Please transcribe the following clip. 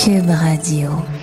Cube Radio.